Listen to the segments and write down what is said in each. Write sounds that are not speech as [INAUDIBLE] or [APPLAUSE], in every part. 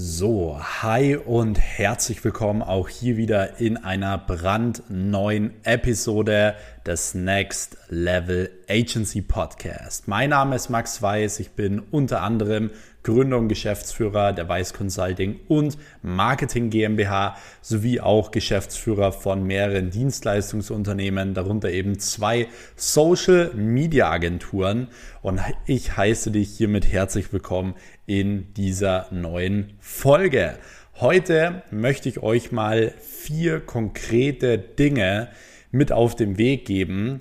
So, hi und herzlich willkommen auch hier wieder in einer brandneuen Episode des Next Level Agency Podcast. Mein Name ist Max Weiß, ich bin unter anderem Gründer und Geschäftsführer der Weiß Consulting und Marketing GmbH sowie auch Geschäftsführer von mehreren Dienstleistungsunternehmen, darunter eben zwei Social Media Agenturen. Und ich heiße dich hiermit herzlich willkommen in dieser neuen Folge. Heute möchte ich euch mal vier konkrete Dinge mit auf den Weg geben,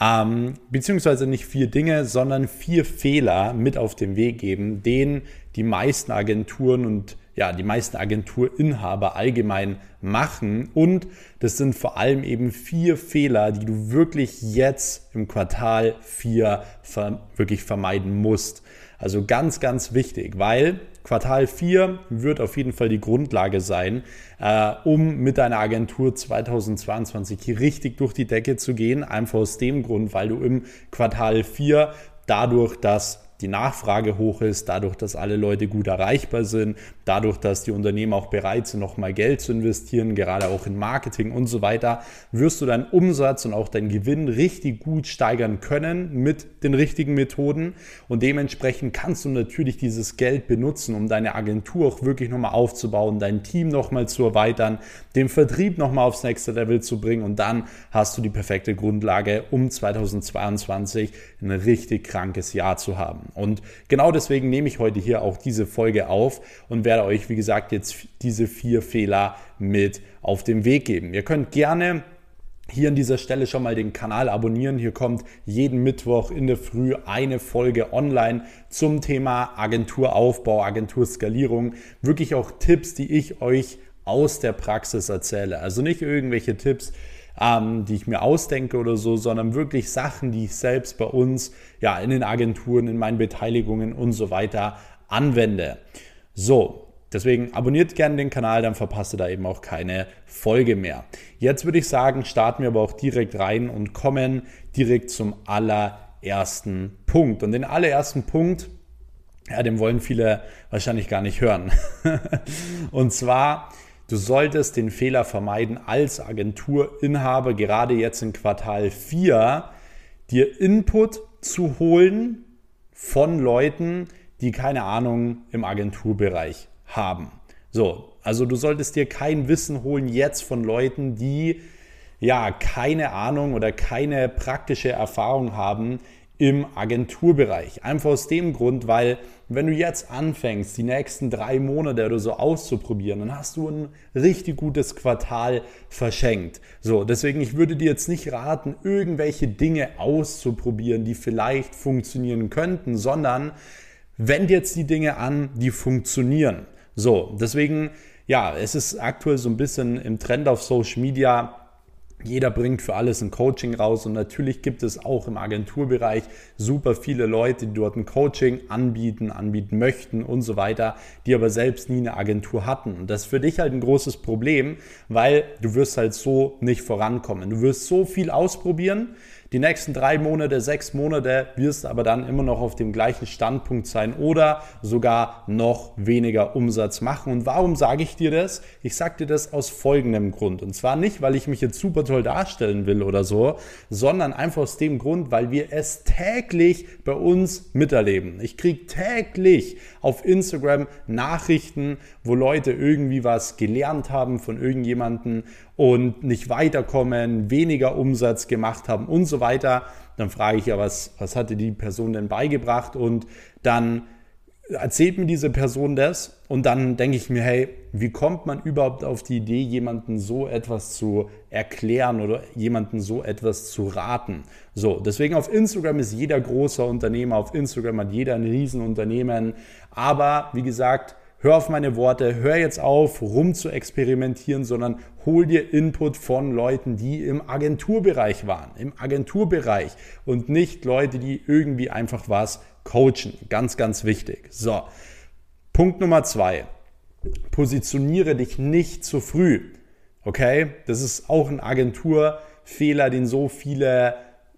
ähm, beziehungsweise nicht vier Dinge, sondern vier Fehler mit auf den Weg geben, den die meisten Agenturen und ja, die meisten Agenturinhaber allgemein machen. Und das sind vor allem eben vier Fehler, die du wirklich jetzt im Quartal 4 wirklich vermeiden musst. Also ganz, ganz wichtig, weil Quartal 4 wird auf jeden Fall die Grundlage sein, äh, um mit deiner Agentur 2022 hier richtig durch die Decke zu gehen. Einfach aus dem Grund, weil du im Quartal 4 dadurch, dass die Nachfrage hoch ist, dadurch, dass alle Leute gut erreichbar sind, dadurch, dass die Unternehmen auch bereit sind, nochmal Geld zu investieren, gerade auch in Marketing und so weiter, wirst du deinen Umsatz und auch deinen Gewinn richtig gut steigern können mit den richtigen Methoden. Und dementsprechend kannst du natürlich dieses Geld benutzen, um deine Agentur auch wirklich nochmal aufzubauen, dein Team nochmal zu erweitern, den Vertrieb nochmal aufs nächste Level zu bringen und dann hast du die perfekte Grundlage, um 2022 ein richtig krankes Jahr zu haben. Und genau deswegen nehme ich heute hier auch diese Folge auf und werde euch, wie gesagt, jetzt diese vier Fehler mit auf den Weg geben. Ihr könnt gerne hier an dieser Stelle schon mal den Kanal abonnieren. Hier kommt jeden Mittwoch in der Früh eine Folge online zum Thema Agenturaufbau, Agenturskalierung. Wirklich auch Tipps, die ich euch aus der Praxis erzähle. Also nicht irgendwelche Tipps, ähm, die ich mir ausdenke oder so, sondern wirklich Sachen, die ich selbst bei uns, ja, in den Agenturen, in meinen Beteiligungen und so weiter anwende. So, Deswegen abonniert gerne den Kanal, dann verpasst ihr da eben auch keine Folge mehr. Jetzt würde ich sagen, starten wir aber auch direkt rein und kommen direkt zum allerersten Punkt. Und den allerersten Punkt, ja, den wollen viele wahrscheinlich gar nicht hören. [LAUGHS] und zwar Du solltest den Fehler vermeiden, als Agenturinhaber, gerade jetzt in Quartal 4, dir Input zu holen von Leuten, die keine Ahnung im Agenturbereich haben. So, also du solltest dir kein Wissen holen jetzt von Leuten, die ja keine Ahnung oder keine praktische Erfahrung haben im Agenturbereich. Einfach aus dem Grund, weil wenn du jetzt anfängst, die nächsten drei Monate oder so auszuprobieren, dann hast du ein richtig gutes Quartal verschenkt. So, deswegen, ich würde dir jetzt nicht raten, irgendwelche Dinge auszuprobieren, die vielleicht funktionieren könnten, sondern wend jetzt die Dinge an, die funktionieren. So, deswegen, ja, es ist aktuell so ein bisschen im Trend auf Social Media, jeder bringt für alles ein Coaching raus und natürlich gibt es auch im Agenturbereich super viele Leute, die dort ein Coaching anbieten, anbieten möchten und so weiter, die aber selbst nie eine Agentur hatten. Und das ist für dich halt ein großes Problem, weil du wirst halt so nicht vorankommen. Du wirst so viel ausprobieren, die nächsten drei Monate, sechs Monate wirst du aber dann immer noch auf dem gleichen Standpunkt sein oder sogar noch weniger Umsatz machen. Und warum sage ich dir das? Ich sage dir das aus folgendem Grund. Und zwar nicht, weil ich mich jetzt super toll darstellen will oder so, sondern einfach aus dem Grund, weil wir es täglich bei uns miterleben. Ich kriege täglich auf Instagram Nachrichten, wo Leute irgendwie was gelernt haben von irgendjemandem und nicht weiterkommen, weniger Umsatz gemacht haben und so weiter, dann frage ich ja, was, was hatte die Person denn beigebracht? Und dann erzählt mir diese Person das und dann denke ich mir, hey, wie kommt man überhaupt auf die Idee, jemanden so etwas zu erklären oder jemanden so etwas zu raten? So, deswegen auf Instagram ist jeder großer Unternehmer, auf Instagram hat jeder ein Riesenunternehmen, aber wie gesagt, hör auf meine Worte, hör jetzt auf, rum zu experimentieren, sondern hol dir Input von Leuten, die im Agenturbereich waren, im Agenturbereich und nicht Leute, die irgendwie einfach was coachen. Ganz, ganz wichtig. So, Punkt Nummer zwei. Positioniere dich nicht zu früh. Okay, das ist auch ein Agenturfehler, den so viele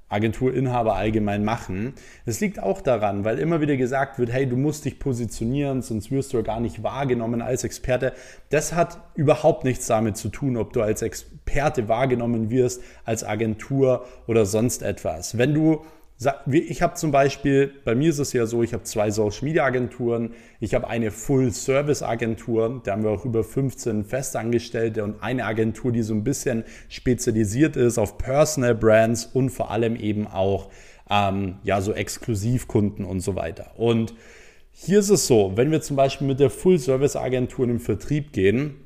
Agenturinhaber allgemein machen. Es liegt auch daran, weil immer wieder gesagt wird, hey, du musst dich positionieren, sonst wirst du gar nicht wahrgenommen als Experte. Das hat überhaupt nichts damit zu tun, ob du als Experte wahrgenommen wirst, als Agentur oder sonst etwas. Wenn du ich habe zum Beispiel, bei mir ist es ja so, ich habe zwei Social Media Agenturen, ich habe eine Full Service Agentur, da haben wir auch über 15 Festangestellte und eine Agentur, die so ein bisschen spezialisiert ist auf Personal Brands und vor allem eben auch ähm, ja, so Exklusivkunden und so weiter. Und hier ist es so, wenn wir zum Beispiel mit der Full Service Agentur in den Vertrieb gehen,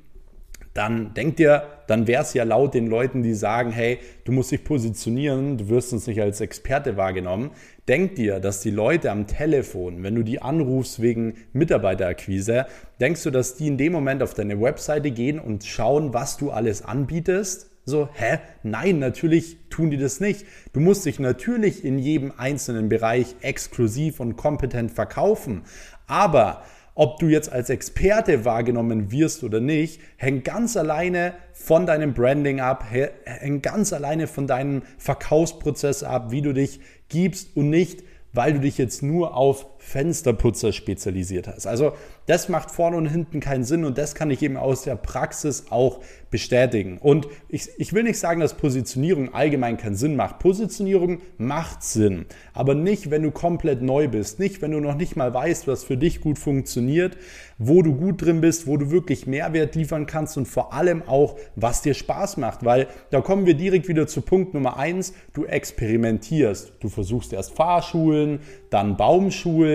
dann denkt ihr, dann wäre es ja laut den Leuten, die sagen, hey, du musst dich positionieren, du wirst uns nicht als Experte wahrgenommen. Denkt ihr, dass die Leute am Telefon, wenn du die anrufst wegen Mitarbeiterakquise, denkst du, dass die in dem Moment auf deine Webseite gehen und schauen, was du alles anbietest? So, hä? Nein, natürlich tun die das nicht. Du musst dich natürlich in jedem einzelnen Bereich exklusiv und kompetent verkaufen. Aber ob du jetzt als Experte wahrgenommen wirst oder nicht, hängt ganz alleine von deinem Branding ab, hängt ganz alleine von deinem Verkaufsprozess ab, wie du dich gibst und nicht, weil du dich jetzt nur auf Fensterputzer spezialisiert hast. Also das macht vorne und hinten keinen Sinn und das kann ich eben aus der Praxis auch bestätigen. Und ich, ich will nicht sagen, dass Positionierung allgemein keinen Sinn macht. Positionierung macht Sinn, aber nicht, wenn du komplett neu bist, nicht, wenn du noch nicht mal weißt, was für dich gut funktioniert, wo du gut drin bist, wo du wirklich Mehrwert liefern kannst und vor allem auch, was dir Spaß macht, weil da kommen wir direkt wieder zu Punkt Nummer eins, du experimentierst. Du versuchst erst Fahrschulen, dann Baumschulen,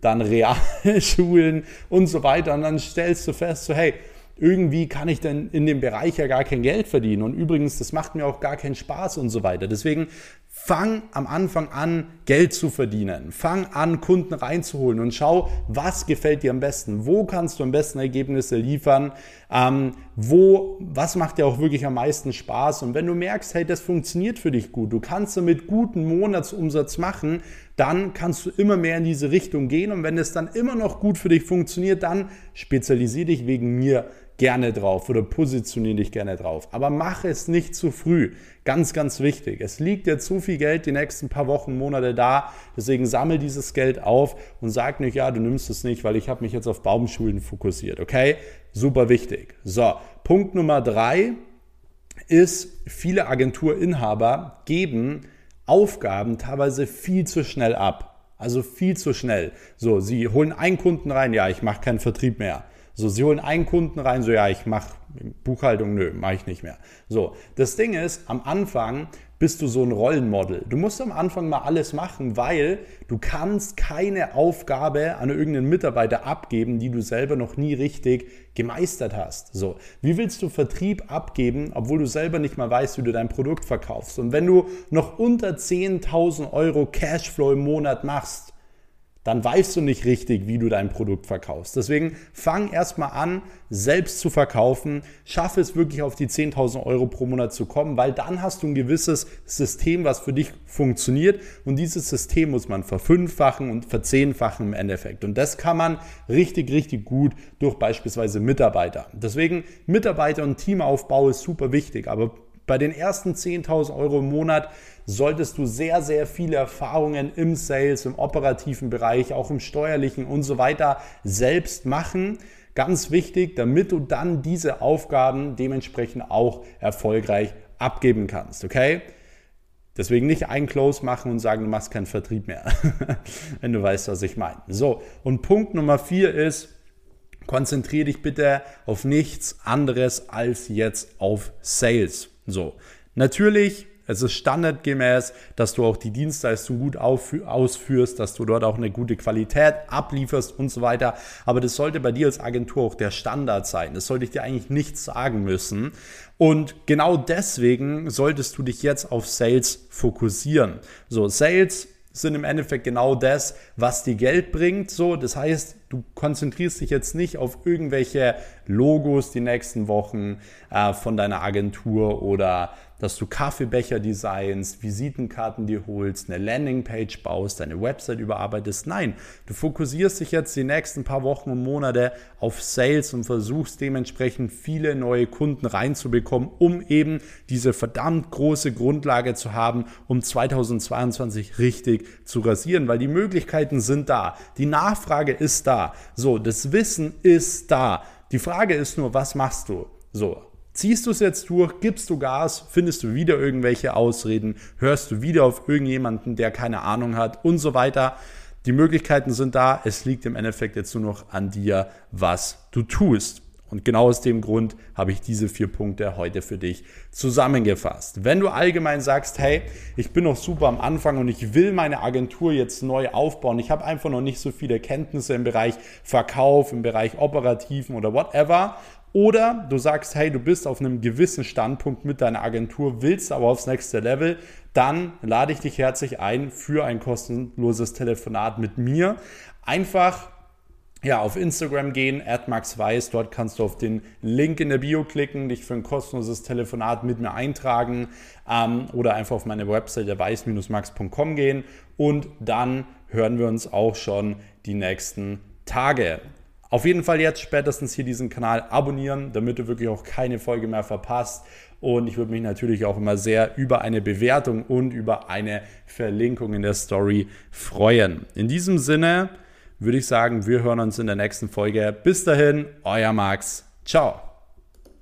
dann Realschulen [LAUGHS] und so weiter. Und dann stellst du fest, so hey, irgendwie kann ich denn in dem Bereich ja gar kein Geld verdienen. Und übrigens, das macht mir auch gar keinen Spaß und so weiter. Deswegen Fang am Anfang an, Geld zu verdienen. Fang an, Kunden reinzuholen und schau, was gefällt dir am besten. Wo kannst du am besten Ergebnisse liefern? Ähm, wo, was macht dir auch wirklich am meisten Spaß? Und wenn du merkst, hey, das funktioniert für dich gut, du kannst damit guten Monatsumsatz machen, dann kannst du immer mehr in diese Richtung gehen. Und wenn es dann immer noch gut für dich funktioniert, dann spezialisiere dich wegen mir gerne drauf oder positioniere dich gerne drauf. Aber mach es nicht zu früh. Ganz, ganz wichtig. Es liegt dir zu viel Geld die nächsten paar Wochen, Monate da. Deswegen sammel dieses Geld auf und sag nicht, ja, du nimmst es nicht, weil ich habe mich jetzt auf Baumschulen fokussiert. Okay? Super wichtig. So, Punkt Nummer drei ist, viele Agenturinhaber geben Aufgaben teilweise viel zu schnell ab. Also viel zu schnell. So, sie holen einen Kunden rein, ja, ich mache keinen Vertrieb mehr. So, sie holen einen Kunden rein, so ja, ich mache Buchhaltung, nö, mache ich nicht mehr. So, das Ding ist, am Anfang bist du so ein Rollenmodel. Du musst am Anfang mal alles machen, weil du kannst keine Aufgabe an irgendeinen Mitarbeiter abgeben, die du selber noch nie richtig gemeistert hast. So, wie willst du Vertrieb abgeben, obwohl du selber nicht mal weißt, wie du dein Produkt verkaufst? Und wenn du noch unter 10.000 Euro Cashflow im Monat machst, dann weißt du nicht richtig, wie du dein Produkt verkaufst. Deswegen fang erstmal an, selbst zu verkaufen. Schaffe es wirklich auf die 10.000 Euro pro Monat zu kommen, weil dann hast du ein gewisses System, was für dich funktioniert. Und dieses System muss man verfünffachen und verzehnfachen im Endeffekt. Und das kann man richtig, richtig gut durch beispielsweise Mitarbeiter. Deswegen Mitarbeiter und Teamaufbau ist super wichtig. Aber bei den ersten 10.000 Euro im Monat solltest du sehr, sehr viele Erfahrungen im Sales, im operativen Bereich, auch im steuerlichen und so weiter selbst machen. Ganz wichtig, damit du dann diese Aufgaben dementsprechend auch erfolgreich abgeben kannst. Okay? Deswegen nicht ein Close machen und sagen, du machst keinen Vertrieb mehr, [LAUGHS] wenn du weißt, was ich meine. So, und Punkt Nummer vier ist, konzentriere dich bitte auf nichts anderes als jetzt auf Sales. So, natürlich es ist standardgemäß, dass du auch die Dienstleistung gut ausführst, dass du dort auch eine gute Qualität ablieferst und so weiter. Aber das sollte bei dir als Agentur auch der Standard sein. Das sollte ich dir eigentlich nicht sagen müssen. Und genau deswegen solltest du dich jetzt auf Sales fokussieren. So, Sales sind im Endeffekt genau das, was dir Geld bringt. So, das heißt, du konzentrierst dich jetzt nicht auf irgendwelche Logos die nächsten Wochen äh, von deiner Agentur oder dass du Kaffeebecher designst, Visitenkarten dir holst, eine Landingpage baust, deine Website überarbeitest. Nein, du fokussierst dich jetzt die nächsten paar Wochen und Monate auf Sales und versuchst dementsprechend viele neue Kunden reinzubekommen, um eben diese verdammt große Grundlage zu haben, um 2022 richtig zu rasieren, weil die Möglichkeiten sind da. Die Nachfrage ist da. So, das Wissen ist da. Die Frage ist nur, was machst du? So, Ziehst du es jetzt durch, gibst du Gas, findest du wieder irgendwelche Ausreden, hörst du wieder auf irgendjemanden, der keine Ahnung hat? Und so weiter. Die Möglichkeiten sind da, es liegt im Endeffekt jetzt nur noch an dir, was du tust. Und genau aus dem Grund habe ich diese vier Punkte heute für dich zusammengefasst. Wenn du allgemein sagst, hey, ich bin noch super am Anfang und ich will meine Agentur jetzt neu aufbauen, ich habe einfach noch nicht so viele Kenntnisse im Bereich Verkauf, im Bereich Operativen oder whatever oder du sagst, hey, du bist auf einem gewissen Standpunkt mit deiner Agentur, willst aber aufs nächste Level, dann lade ich dich herzlich ein für ein kostenloses Telefonat mit mir. Einfach ja, auf Instagram gehen, @maxweiss, dort kannst du auf den Link in der Bio klicken, dich für ein kostenloses Telefonat mit mir eintragen ähm, oder einfach auf meine Website weiß-max.com gehen und dann hören wir uns auch schon die nächsten Tage. Auf jeden Fall jetzt spätestens hier diesen Kanal abonnieren, damit du wirklich auch keine Folge mehr verpasst. Und ich würde mich natürlich auch immer sehr über eine Bewertung und über eine Verlinkung in der Story freuen. In diesem Sinne würde ich sagen, wir hören uns in der nächsten Folge. Bis dahin, euer Max. Ciao.